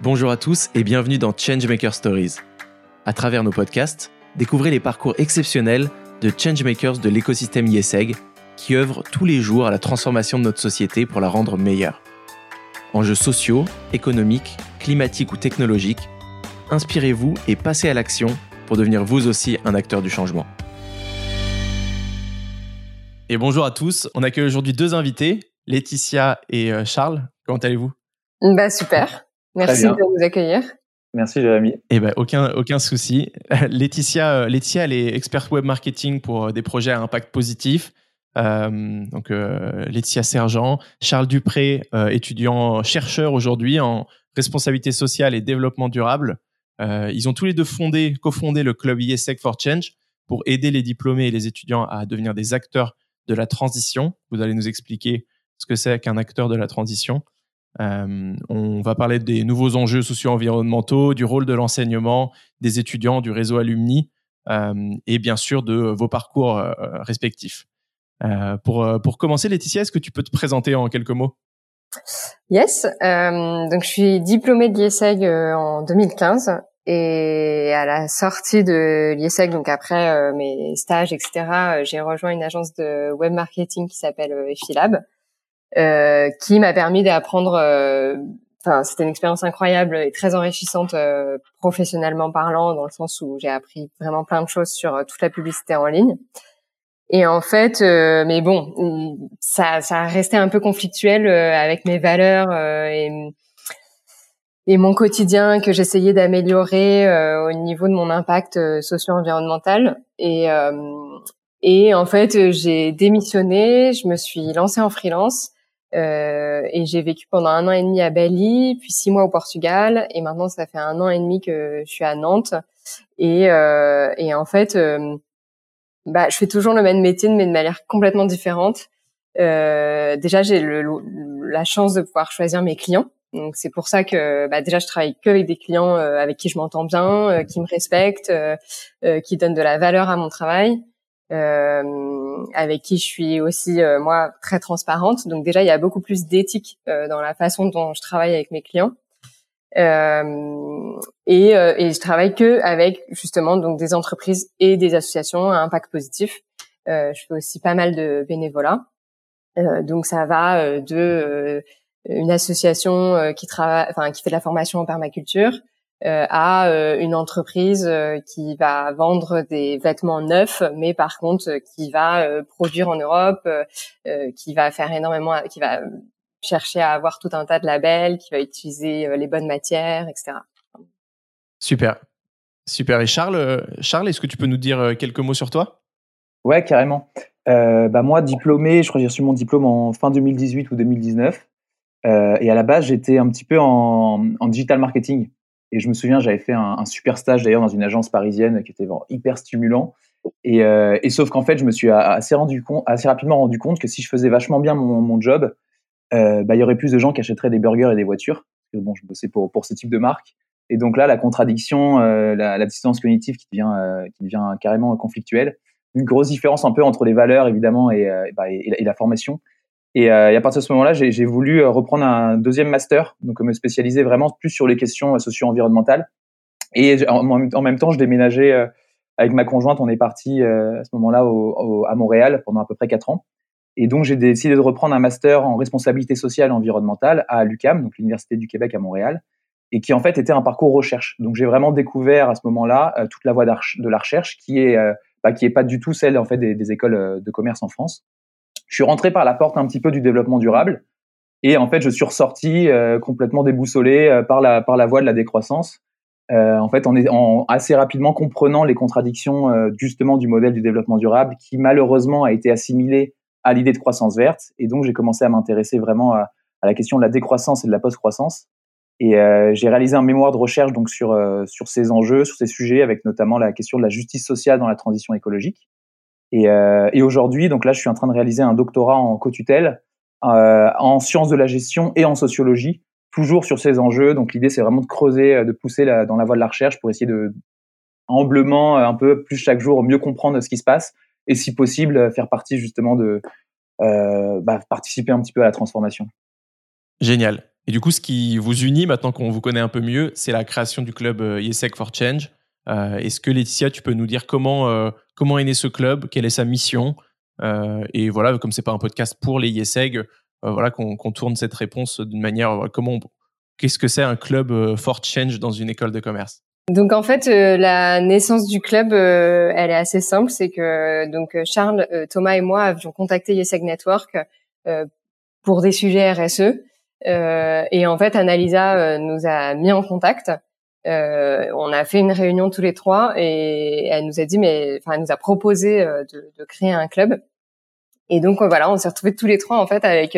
Bonjour à tous et bienvenue dans Changemaker Stories. À travers nos podcasts, découvrez les parcours exceptionnels de changemakers de l'écosystème IESEG qui œuvrent tous les jours à la transformation de notre société pour la rendre meilleure. Enjeux sociaux, économiques, climatiques ou technologiques, inspirez-vous et passez à l'action pour devenir vous aussi un acteur du changement. Et bonjour à tous, on accueille aujourd'hui deux invités, Laetitia et euh, Charles. Comment allez-vous? Bah super, merci de nous accueillir. Merci Jérémy. Eh ben aucun aucun souci. Laetitia, euh, Laetitia, elle est experte web marketing pour euh, des projets à impact positif. Euh, donc euh, Laetitia Sergent, Charles Dupré, euh, étudiant chercheur aujourd'hui en responsabilité sociale et développement durable. ils ont tous les deux fondé, cofondé le club ISEC for Change pour aider les diplômés et les étudiants à devenir des acteurs de la transition. Vous allez nous expliquer ce que c'est qu'un acteur de la transition. Euh, on va parler des nouveaux enjeux socio-environnementaux, du rôle de l'enseignement, des étudiants, du réseau alumni euh, et bien sûr de vos parcours euh, respectifs. Euh, pour, euh, pour commencer, Laetitia, est-ce que tu peux te présenter en quelques mots? Yes, euh, donc je suis diplômée de l'IESEG en 2015 et à la sortie de l'IESEG, donc après mes stages, etc., j'ai rejoint une agence de web marketing qui s'appelle Effilab euh, qui m'a permis d'apprendre. Euh, enfin, c'était une expérience incroyable et très enrichissante euh, professionnellement parlant, dans le sens où j'ai appris vraiment plein de choses sur toute la publicité en ligne. Et en fait, mais bon, ça, ça resté un peu conflictuel avec mes valeurs et, et mon quotidien que j'essayais d'améliorer au niveau de mon impact socio-environnemental. Et, et en fait, j'ai démissionné, je me suis lancée en freelance euh, et j'ai vécu pendant un an et demi à Bali, puis six mois au Portugal, et maintenant ça fait un an et demi que je suis à Nantes. Et, euh, et en fait, euh, bah, je fais toujours le même métier, mais de manière complètement différente. Euh, déjà, j'ai la chance de pouvoir choisir mes clients. Donc c'est pour ça que bah, déjà je travaille que avec des clients euh, avec qui je m'entends bien, qui me respectent, qui donnent de la valeur à mon travail euh, avec qui je suis aussi euh, moi très transparente. Donc déjà il y a beaucoup plus d'éthique euh, dans la façon dont je travaille avec mes clients. Euh, et, euh, et, je travaille que avec justement donc des entreprises et des associations à impact positif. je fais aussi pas mal de bénévolat. donc ça va de une association qui travaille, enfin qui fait de la formation en permaculture, euh, à euh, une entreprise euh, qui va vendre des vêtements neufs, mais par contre qui va produire en Europe, qui va faire énormément, qui va chercher à avoir tout un tas de labels, qui va utiliser les bonnes matières, etc. Super, super. Et Charles, Charles, est-ce que tu peux nous dire quelques mots sur toi? Ouais, carrément. Euh, bah moi, diplômé, je crois que j'ai reçu mon diplôme en fin 2018 ou 2019. Euh, et à la base, j'étais un petit peu en, en digital marketing. Et je me souviens, j'avais fait un, super stage d'ailleurs dans une agence parisienne qui était vraiment hyper stimulant. Et, euh, et sauf qu'en fait, je me suis assez, rapidement rendu compte que si je faisais vachement bien mon, job, euh, bah, il y aurait plus de gens qui achèteraient des burgers et des voitures. Que bon, je bossais pour, pour ce type de marque. Et donc là, la contradiction, euh, la, distance cognitive qui devient, euh, qui devient carrément conflictuelle. Une grosse différence un peu entre les valeurs, évidemment, et, bah, et, et la formation. Et, euh, et, à partir de ce moment-là, j'ai voulu euh, reprendre un deuxième master, donc me spécialiser vraiment plus sur les questions euh, socio-environnementales. Et en, même temps, je déménageais euh, avec ma conjointe. On est parti à ce moment-là à Montréal pendant à peu près quatre ans. Et donc, j'ai décidé de reprendre un master en responsabilité sociale environnementale à l'UCAM, donc l'Université du Québec à Montréal, et qui en fait était un parcours recherche. Donc, j'ai vraiment découvert à ce moment-là toute la voie de la recherche, qui est bah, qui est pas du tout celle en fait des écoles de commerce en France. Je suis rentré par la porte un petit peu du développement durable et en fait, je suis ressorti euh, complètement déboussolé euh, par la par la voie de la décroissance. Euh, en fait, en, est, en assez rapidement comprenant les contradictions euh, justement du modèle du développement durable, qui malheureusement a été assimilé à l'idée de croissance verte. Et donc, j'ai commencé à m'intéresser vraiment à, à, la question de la décroissance et de la post-croissance. Et euh, j'ai réalisé un mémoire de recherche donc sur sur ces enjeux, sur ces sujets, avec notamment la question de la justice sociale dans la transition écologique. Et, euh, et aujourd'hui, donc là, je suis en train de réaliser un doctorat en co-tutelle euh, en sciences de la gestion et en sociologie, toujours sur ces enjeux. Donc l'idée, c'est vraiment de creuser, euh, de pousser dans la voie de la recherche pour essayer de humblement, un peu plus chaque jour, mieux comprendre ce qui se passe et si possible faire partie justement de bah, participer un petit peu à la transformation. Génial. Et du coup, ce qui vous unit maintenant qu'on vous connaît un peu mieux, c'est la création du club IESEC for Change. Est-ce que Laetitia, tu peux nous dire comment, comment est né ce club, quelle est sa mission? Et voilà, comme c'est pas un podcast pour les IESEG, voilà qu'on tourne cette réponse d'une manière comment qu'est-ce que c'est un club for change dans une école de commerce? Donc en fait, euh, la naissance du club, euh, elle est assez simple. C'est que donc Charles, euh, Thomas et moi avions contacté YesEg Network pour des sujets RSE. et en fait, Annalisa nous a mis en contact. On a fait une réunion tous les trois et elle nous a dit, mais enfin, elle nous a proposé de, de, créer un club. Et donc voilà, on s'est retrouvés tous les trois en fait avec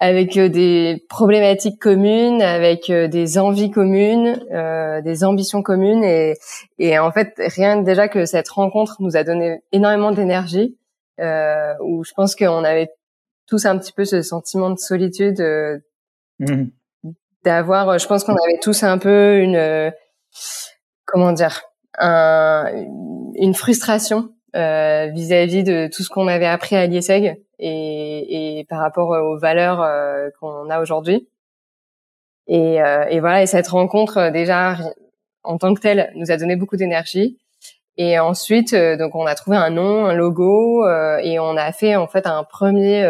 avec euh, des problématiques communes, avec euh, des envies communes, euh, des ambitions communes et, et en fait rien déjà que cette rencontre nous a donné énormément d'énergie euh, où je pense qu'on avait tous un petit peu ce sentiment de solitude euh, mmh. D'avoir je pense qu'on avait tous un peu une comment dire un, une frustration vis-à-vis -vis de tout ce qu'on avait appris à l'IESEG et, et par rapport aux valeurs euh, qu'on a aujourd'hui. Et, euh, et, voilà, et cette rencontre euh, déjà en tant que telle nous a donné beaucoup d'énergie. Et ensuite, donc on a trouvé un nom, un logo, et on a fait en fait un premier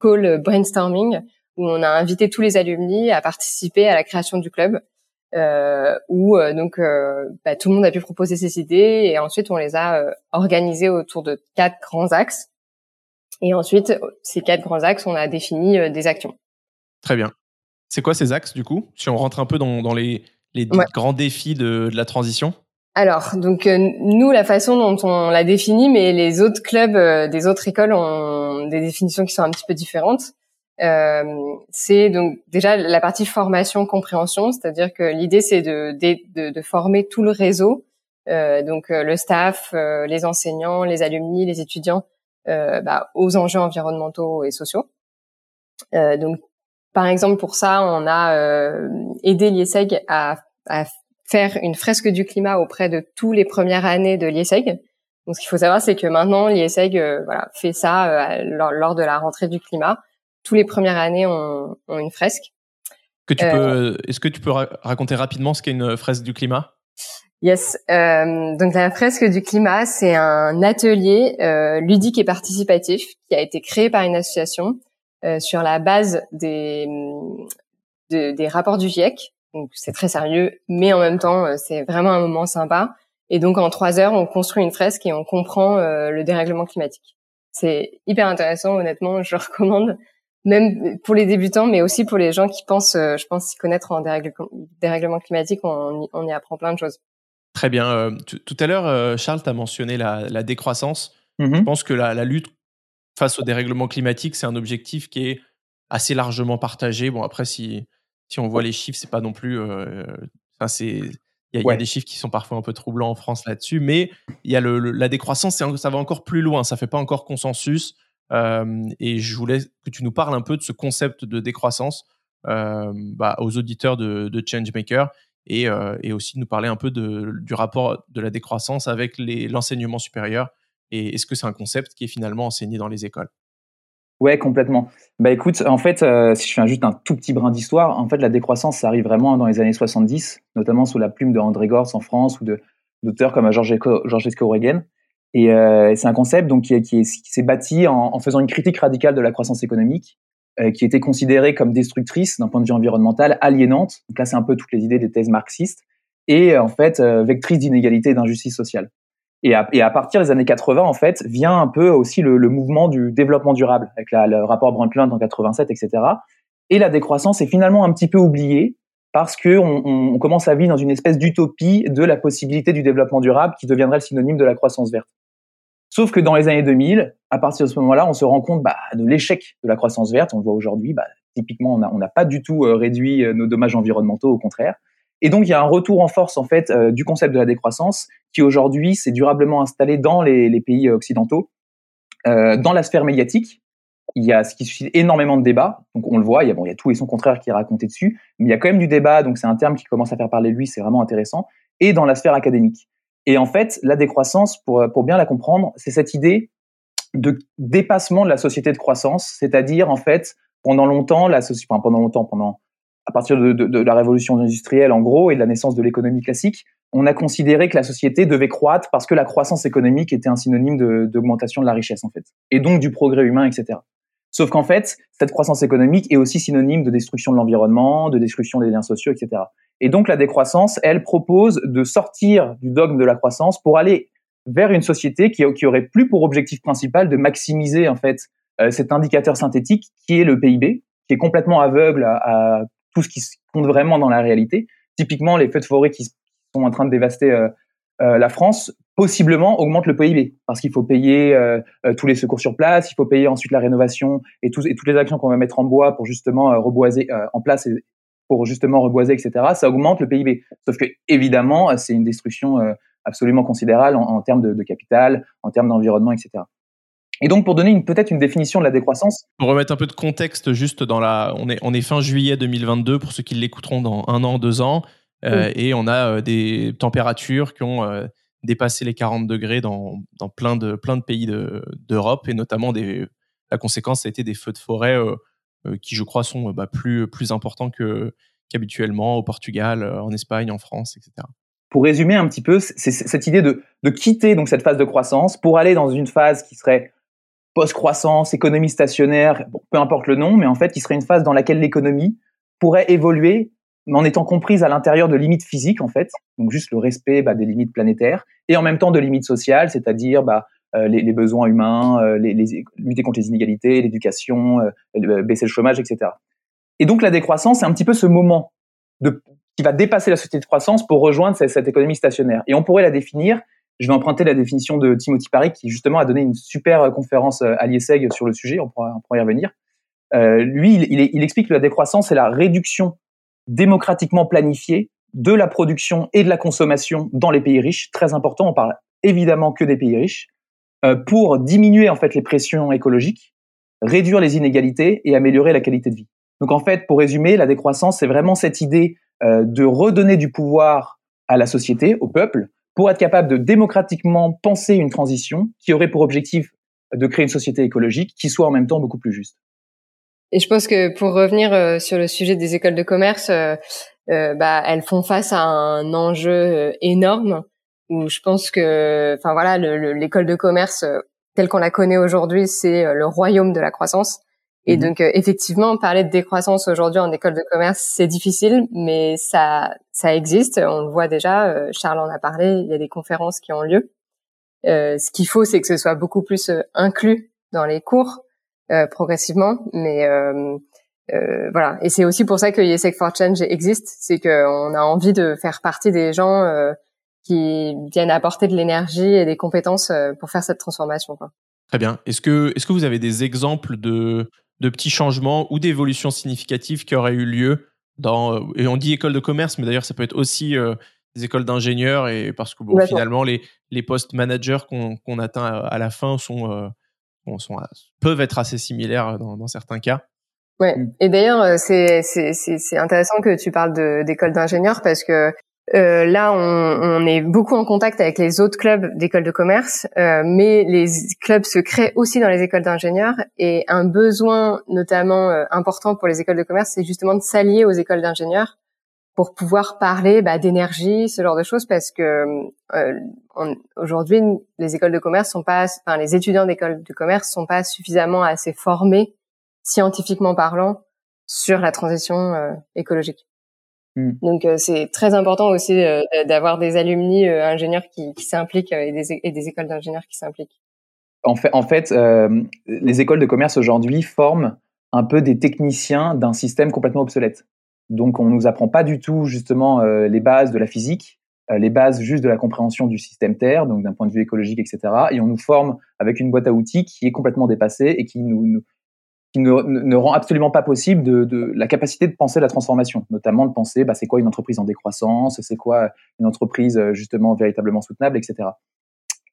call brainstorming où on a invité tous les alumni à participer à la création du club, euh, où donc bah, tout le monde a pu proposer ses idées et ensuite on les a organisées autour de quatre grands axes. Et ensuite, ces quatre grands axes, on a défini euh, des actions. Très bien. C'est quoi ces axes du coup? Si on rentre un peu dans, dans les, les grands défis de, de, la transition? Alors, donc euh, nous, la façon dont on l'a défini, mais les autres clubs euh, des autres écoles ont des définitions qui sont un petit peu différentes. Euh, c'est donc déjà la partie formation compréhension, c'est-à-dire que l'idée c'est de, de, de, former tout le réseau, euh, donc le staff, les enseignants, les alumni, les étudiants euh, bah, aux enjeux environnementaux et sociaux. Euh, donc, par exemple, pour ça, on a euh, aidé l'IESEG à, à, faire une fresque du climat auprès de tous les premières années de l'IESEG. Donc, ce qu'il faut savoir, c'est que maintenant, l'IESEG voilà, fait ça lors, de la rentrée du climat. Tous les premières années ont, ont une fresque. Que tu peux, est-ce que tu peux raconter rapidement ce qu'est une fresque du climat? Yes. Euh, donc la fresque du climat, c'est un atelier euh, ludique et participatif qui a été créé par une association euh, sur la base des des rapports du GIEC. Donc c'est très sérieux, mais en même temps c'est vraiment un moment sympa. Et donc en trois heures, on construit une fresque et on comprend le dérèglement climatique. C'est hyper intéressant, honnêtement, je le recommande même pour les débutants, mais aussi pour les gens qui pensent, je pense, s'y connaître en dérèglement climatique, on, on y apprend plein de choses. Très bien. Euh, tout à l'heure, euh, Charles, tu as mentionné la, décroissance. Mmh Je pense que la, lutte face au dérèglement climatique, c'est un objectif qui est assez largement partagé. Bon, après, si, si on voit les chiffres, c'est pas non plus. Euh, c'est il y, a des chiffres qui sont parfois un peu troublants en France là-dessus, mais il y a le, la décroissance, ça va encore plus loin, ça fait pas encore consensus. Et je voulais que tu nous parles un peu de ce concept de décroissance bah, aux auditeurs de, de Changemaker et, euh, et aussi nous parler un peu du rapport de la décroissance avec l'enseignement supérieur. Et est-ce que c'est un concept qui est finalement enseigné dans les écoles? Ouais, complètement. Bah écoute, en fait, euh, si je fais juste un tout petit brin d'histoire, en fait, la décroissance, ça arrive vraiment dans les années 70, notamment sous la plume de André Gortz en France ou d'auteurs comme Georges Esco Et euh, c'est un concept donc qui, qui s'est bâti en, en, faisant une critique radicale de la croissance économique euh, qui était considérée comme destructrice d'un point de vue environnemental, aliénante. Donc là, c'est un peu toutes les idées des thèses marxistes et euh, en fait euh, vectrice d'inégalité et d'injustice sociale. Et à, et à, partir des années 80, en fait, vient un peu aussi le, le mouvement du développement durable, avec la, le rapport Brundtland en 87, etc. Et la décroissance est finalement un petit peu oubliée parce que on, on commence à vivre dans une espèce d'utopie de la possibilité du développement durable qui deviendrait le synonyme de la croissance verte. Sauf que dans les années 2000, à partir de ce moment-là, on se rend compte bah, de l'échec de la croissance verte. On le voit aujourd'hui, bah, typiquement, on n'a pas du tout euh, réduit euh, nos dommages environnementaux, au contraire. Et donc, il y a un retour en force en fait euh, du concept de la décroissance qui aujourd'hui s'est durablement installé dans les, pays occidentaux, dans la sphère médiatique. Il y a ce qui suscite énormément de débats. Donc, on le voit, il y a, il y a tout et son contraire qui est raconté dessus, mais il y a quand même du débat. Donc, c'est un terme qui commence à faire parler de lui, c'est vraiment intéressant. Et dans la sphère académique. Et en fait, la décroissance, pour, pour bien la comprendre, c'est cette idée de dépassement de la société de croissance, c'est-à-dire en fait, pendant longtemps, la enfin, pendant longtemps, à partir de, la révolution industrielle en gros et de la naissance de l'économie classique, on a considéré que la société devait croître parce que la croissance économique était un synonyme d'augmentation de, la richesse en fait, et donc du progrès humain, etc. Sauf qu'en fait, cette croissance économique est aussi synonyme de destruction de l'environnement, de destruction des liens sociaux, etc. Et donc la décroissance, elle propose de sortir du dogme de la croissance pour aller vers une société qui, qui aurait plus pour objectif principal de maximiser en fait euh, cet indicateur synthétique qui est le PIB, qui est complètement aveugle à, tout ce qui compte vraiment dans la réalité. Typiquement, les feux de forêt qui sont en train de dévaster euh, la France possiblement augmentent le PIB parce qu'il faut payer euh, tous les secours sur place, il faut payer ensuite la rénovation et, toutes les actions qu'on va mettre en bois pour justement reboiser en place et pour justement reboiser, etc. Ça augmente le PIB. Sauf que évidemment, c'est une destruction absolument considérable en, termes de, de, capital, en termes d'environnement, etc. Et donc, pour donner peut-être une définition de la décroissance. Pour remettre un peu de contexte, juste dans la. On est, on est fin juillet 2022, pour ceux qui l'écouteront dans un an, deux ans. Euh, et on a euh, des températures qui ont euh, dépassé les 40 degrés dans, dans plein, de, plein de pays d'Europe. et notamment, des, la conséquence, ça a été des feux de forêt qui, je crois, sont bah, plus, plus importants qu'habituellement au Portugal, en Espagne, en France, etc pour résumer un petit peu, c'est cette idée de, de, quitter donc cette phase de croissance pour aller dans une phase qui serait post-croissance, économie stationnaire, peu importe le nom, mais en fait, il serait une phase dans laquelle l'économie pourrait évoluer en étant comprise à l'intérieur de limites physiques, en fait, donc juste le respect bah, des limites planétaires, et en même temps de limites sociales, c'est-à-dire bah, euh, les, besoins humains, euh, lutter contre les inégalités, l'éducation, euh, baisser le chômage, etc. Et donc la décroissance, c'est un petit peu ce moment qui va dépasser la société de croissance pour rejoindre cette, économie stationnaire. Et on pourrait la définir je vais emprunter la définition de Timothy Parry, qui justement a donné une super conférence à l'IESEG sur le sujet, on pourra, y revenir. Lui, il, il, explique que la décroissance est la réduction démocratiquement planifiée de la production et de la consommation dans les pays riches. Très important, on parle évidemment que des pays riches, euh, pour diminuer en fait les pressions écologiques, réduire les inégalités et améliorer la qualité de vie. Donc en fait, pour résumer, la décroissance, c'est vraiment cette idée euh, de redonner du pouvoir à la société, au peuple, pour être capable de démocratiquement penser une transition qui aurait pour objectif de créer une société écologique qui soit en même temps beaucoup plus juste. Et je pense que pour revenir euh, sur le sujet des écoles de commerce, euh, euh, bah, elles font face à un enjeu énorme où je pense que, enfin voilà, l'école de commerce telle qu'on la connaît aujourd'hui, c'est le royaume de la croissance. Et mhm. donc, euh, effectivement, parler de décroissance aujourd'hui en école de commerce, c'est difficile, mais ça, ça existe. On le voit déjà. Euh, Charles en a parlé. Il y a des conférences qui ont lieu. Euh, ce qu'il faut, c'est que ce soit beaucoup plus inclus dans les cours progressivement. Mais voilà. Et c'est aussi pour ça que YesEC for Change existe. C'est qu'on a envie de faire partie des gens qui viennent apporter de l'énergie et des compétences pour faire cette transformation. Quoi. Très bien. Est-ce que, est-ce que vous avez des exemples de de petits changements ou d'évolutions significatives qui auraient eu lieu dans, euh, et on dit école de commerce, mais d'ailleurs ça peut être aussi euh, des écoles d'ingénieurs, et parce que bon, finalement les, les postes managers qu'on atteint à, la fin sont, euh, sont, peuvent être assez similaires dans, dans certains cas. Ouais. Mm. Et d'ailleurs, c'est c'est intéressant que tu parles d'école d'ingénieurs parce que euh, là, on, on, est beaucoup en contact avec les autres clubs d'écoles de commerce, euh, mais les clubs se créent aussi dans les écoles d'ingénieurs. Et un besoin notamment euh, important pour les écoles de commerce, c'est justement de s'allier aux écoles d'ingénieurs pour pouvoir parler bah, d'énergie, ce genre de choses, parce que euh, aujourd'hui, les écoles de commerce sont pas, enfin les étudiants d'écoles de commerce sont pas suffisamment assez formés, scientifiquement parlant, sur la transition écologique. Mm. Donc euh, c'est très important aussi euh, d'avoir des alumni euh, ingénieurs qui, qui s'impliquent et des, et, des, écoles d'ingénieurs qui s'impliquent. En fait, en fait les écoles de commerce aujourd'hui forment un peu des techniciens d'un système complètement obsolète. Donc on nous apprend pas du tout justement les bases de la physique, les bases juste de la compréhension du système Terre, donc d'un point de vue écologique, etc. Et on nous forme avec une boîte à outils qui est complètement dépassée et qui nous, nous qui ne, ne, rend absolument pas possible de, de, la capacité de penser la transformation, notamment de penser bah, c'est quoi une entreprise en décroissance, c'est quoi une entreprise euh, justement véritablement soutenable, etc.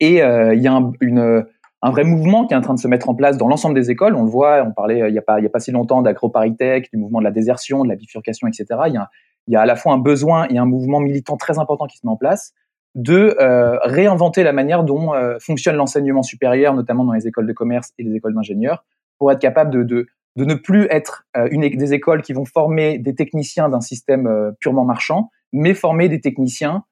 Et euh, il y a un, une, un vrai mouvement qui est en train de se mettre en place dans l'ensemble des écoles. On le voit, on parlait euh, il n'y a, pas, a pas si longtemps d'agro-paritech, du mouvement de la désertion, de la bifurcation, etc. Il y, a, à la fois un besoin et un mouvement militant très important qui se met en place de euh, réinventer la manière dont fonctionne l'enseignement supérieur, notamment dans les écoles de commerce et les écoles d'ingénieurs, pour être capable de ne plus être une, des écoles qui vont former des techniciens d'un système purement marchand, mais former des techniciens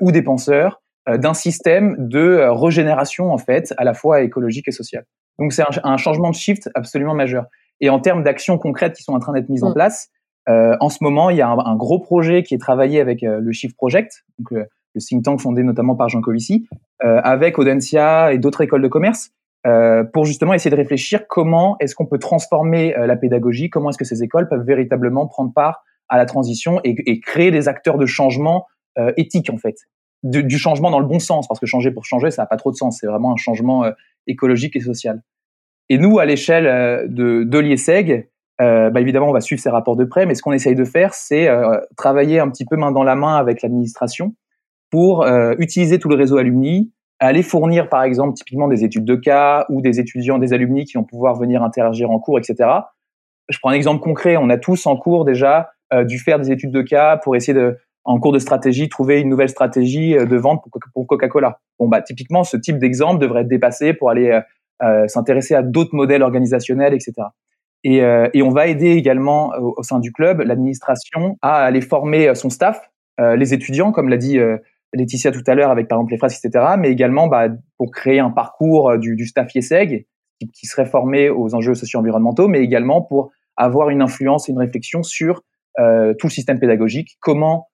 ou des penseurs d'un système de régénération en fait, à la fois écologique et sociale. Donc c'est un, un, changement de shift absolument majeur. Et en termes d'actions concrètes qui sont en train d'être mises en mm. place, euh, en ce moment, il y a un, un, gros projet qui est travaillé avec euh, le Shift Project, donc euh, le think tank fondé notamment par Jean Covici, euh, avec Audencia et d'autres écoles de commerce, pour justement essayer de réfléchir comment est-ce qu'on peut transformer la pédagogie, comment est-ce que ces écoles peuvent véritablement prendre part à la transition et, et créer des acteurs de changement éthique en fait, du, changement dans le bon sens, parce que changer pour changer, ça n'a pas trop de sens, c'est vraiment un changement écologique et social. Et nous, à l'échelle de, de l'IESEG, euh, bah évidemment, on va suivre ces rapports de près, mais ce qu'on essaye de faire, c'est euh, travailler un petit peu main dans la main avec l'administration pour euh, utiliser tout le réseau alumni, aller fournir, par exemple, typiquement des études de cas ou des étudiants, des alumni qui vont pouvoir venir interagir en cours, etc. Je prends un exemple concret. On a tous en cours déjà dû faire des études de cas pour essayer de, en cours de stratégie, trouver une nouvelle stratégie de vente pour, Coca-Cola. Bon, bah, typiquement, ce type d'exemple devrait être dépassé pour aller s'intéresser à d'autres modèles organisationnels, etc. Et, euh, et on va aider également au, sein du club l'administration à aller former euh, son staff, euh, les étudiants, comme l'a dit Laetitia tout à l'heure avec par exemple les phrases, etc. Mais également bah, pour créer un parcours du, du staff IESEG qui, qui, serait formé aux enjeux socio-environnementaux, mais également pour avoir une influence et une réflexion sur euh, tout le système pédagogique, comment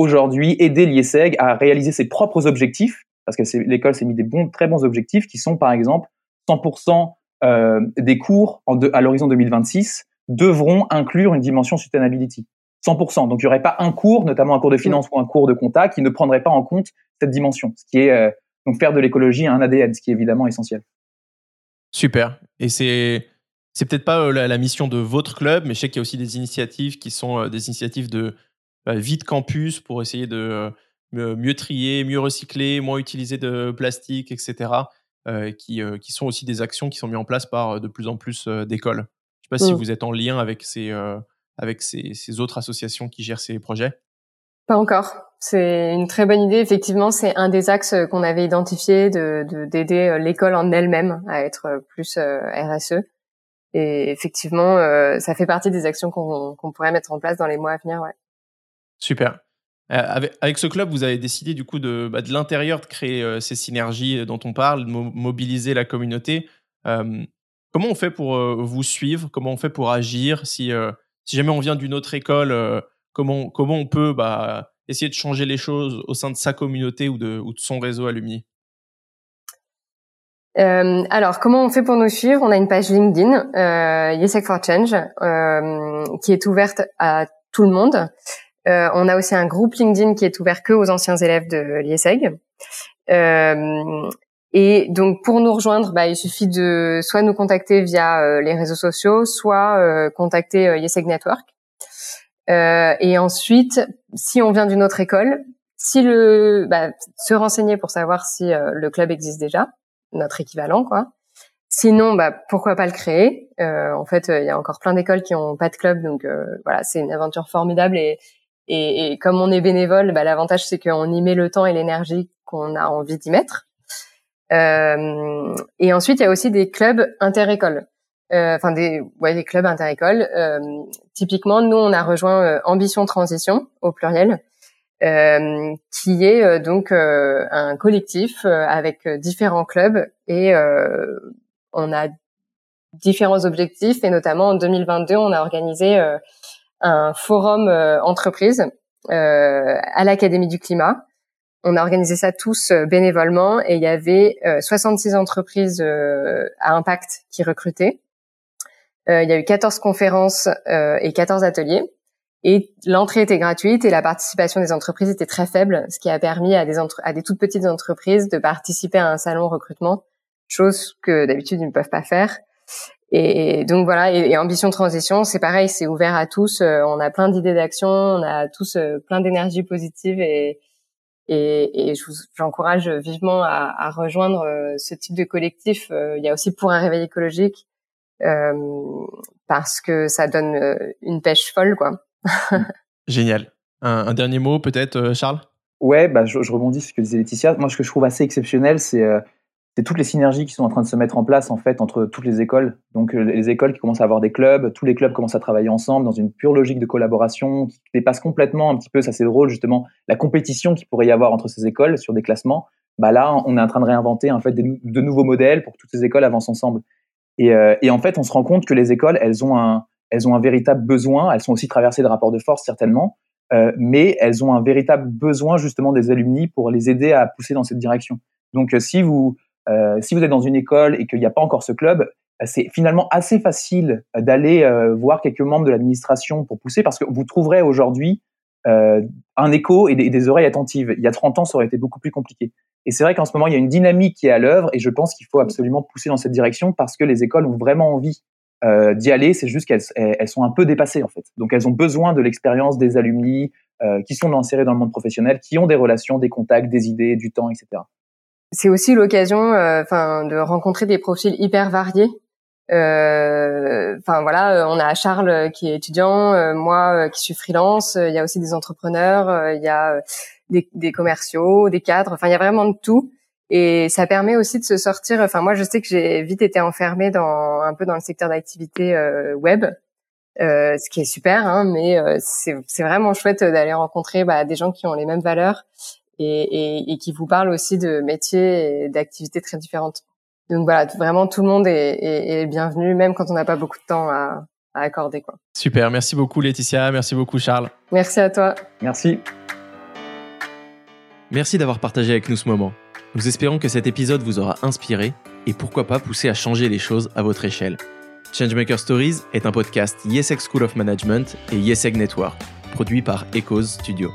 aujourd'hui aider l'IESEG à réaliser ses propres objectifs, parce que l'école s'est mis des bons, très bons objectifs qui sont par exemple 100% euh, des cours en à l'horizon 2026 devront inclure une dimension sustainability. 100%. Donc il n'y aurait pas un cours, notamment un cours de finance ou un cours de compta, qui ne prendrait pas en compte cette dimension, ce qui est euh, donc faire de l'écologie un ADN, ce qui est évidemment essentiel. Super. Et c'est c'est peut-être pas euh, la, mission de votre club, mais je sais qu'il y a aussi des initiatives qui sont des initiatives de bah, vide campus pour essayer de mieux trier, mieux recycler, moins utiliser de plastique, etc. Euh, qui, euh, qui, sont aussi des actions qui sont mises en place par de plus en plus d'écoles. Je ne sais pas si mmh. vous êtes en lien avec, ces, avec ces, ces, autres associations qui gèrent ces projets. Pas encore. C'est une très bonne idée. Effectivement, c'est un des axes qu'on avait identifié de d'aider l'école en elle-même à être plus RSE. Et effectivement, ça fait partie des actions qu'on pourrait mettre en place dans les mois à venir. Ouais. Super. Euh, avec, ce club, vous avez décidé du coup de, bah, de l'intérieur de créer euh, ces synergies dont on parle, de mobiliser la communauté. Euh, comment on fait pour vous suivre? Comment on fait pour agir? Si, si jamais on vient d'une autre école, comment, comment on peut bah, essayer de changer les choses au sein de sa communauté ou de, ou de son réseau alumni? Alors, comment on fait pour nous suivre? On a une page LinkedIn, euh, for Change, qui est ouverte à tout le monde. Euh, on a aussi un groupe LinkedIn qui est ouvert que aux anciens élèves de l'IESEG. Euh, et donc pour nous rejoindre, bah, il suffit de soit nous contacter via euh, les réseaux sociaux, soit contacter IESEG Network. et ensuite, si on vient d'une autre école, si le bah, se renseigner pour savoir si le club existe déjà, notre équivalent quoi. Sinon, bah pourquoi pas le créer? En fait, il y a encore plein d'écoles qui ont pas de club, donc voilà, c'est une aventure formidable et, et, et, comme on est bénévole, bah, l'avantage c'est qu'on y met le temps et l'énergie qu'on a envie d'y mettre. Euh, et ensuite, il y a aussi des clubs inter-écoles. Euh, enfin, des, ouais, des clubs inter-écoles. Euh, typiquement, nous, on a rejoint euh, Ambition Transition, au pluriel, euh, qui est donc un collectif avec différents clubs et on a différents objectifs et notamment en 2022, on a organisé un forum euh, entreprise euh, à l'Académie du climat. On a organisé ça tous euh, bénévolement et il y avait 66 entreprises à impact qui recrutaient. il y a eu 14 conférences et 14 ateliers. Et l'entrée était gratuite et la participation des entreprises était très faible, ce qui a permis à des, à des toutes petites entreprises de participer à un salon recrutement, chose que d'habitude ils ne peuvent pas faire. Et, donc voilà, et, Ambition Transition, c'est pareil, c'est ouvert à tous. Euh, on a plein d'idées d'action, on a tous euh, plein d'énergie positive et, et, et j'encourage vivement à, à, rejoindre euh, ce type de collectif. Il y a aussi pour un réveil écologique parce que ça donne une pêche folle, quoi. Génial. Un, un, dernier mot peut-être, Charles? Ouais, bah, je, je, rebondis sur ce que disait Laetitia. Moi, ce que je trouve assez exceptionnel, c'est c'est toutes les synergies qui sont en train de se mettre en place en fait entre toutes les écoles. Donc euh, les écoles qui commencent à avoir des clubs, tous les clubs commencent à travailler ensemble dans une pure logique de collaboration qui dépasse complètement un petit peu, ça c'est drôle justement, la compétition qui pourrait y avoir entre ces écoles sur des classements. Bah là, on est en train de réinventer en fait de nouveaux modèles pour que toutes ces écoles avancent ensemble. Et, euh, et, en fait, on se rend compte que les écoles, elles ont un, elles ont un véritable besoin. Elles sont aussi traversées de rapports de force certainement, euh, mais elles ont un véritable besoin justement des alumni pour les aider à pousser dans cette direction. Donc, euh, si vous si vous êtes dans une école et qu'il n'y a pas encore ce club, c'est finalement assez facile d'aller voir quelques membres de l'administration pour pousser parce que vous trouverez aujourd'hui un écho et des, oreilles attentives. Il y a 30 ans, ça aurait été beaucoup plus compliqué. Et c'est vrai qu'en ce moment, il y a une dynamique qui est à l'œuvre et je pense qu'il faut absolument pousser dans cette direction parce que les écoles ont vraiment envie euh, d'y aller. C'est juste qu'elles elles sont un peu dépassées en fait. Donc elles ont besoin de l'expérience des alumni euh, qui sont insérés dans le monde professionnel, qui ont des relations, des contacts, des idées, du temps, etc. C'est aussi l'occasion, euh, enfin, de rencontrer des profils hyper variés. Euh, enfin voilà, on a Charles qui est étudiant, moi qui suis freelance. Il y a aussi des entrepreneurs, il y a des, des commerciaux, des cadres. Enfin, il y a vraiment de tout. Et ça permet aussi de se sortir. Enfin, moi, je sais que j'ai vite été enfermée dans un peu dans le secteur d'activité euh, web, euh, ce qui est super, hein, mais euh, c'est vraiment chouette d'aller rencontrer bah, des gens qui ont les mêmes valeurs et, et, et qui vous parlent aussi de métiers et d'activités très différentes. Donc voilà, vraiment tout le monde est, est, est bienvenu, même quand on n'a pas beaucoup de temps à, à accorder. Quoi. Super, merci beaucoup Laetitia, merci beaucoup Charles. Merci à toi. Merci. Merci d'avoir partagé avec nous ce moment. Nous espérons que cet épisode vous aura inspiré et pourquoi pas poussé à changer les choses à votre échelle. Changemaker Stories est un podcast YesEg School of Management et YesEg Network, produit par Echoes Studio.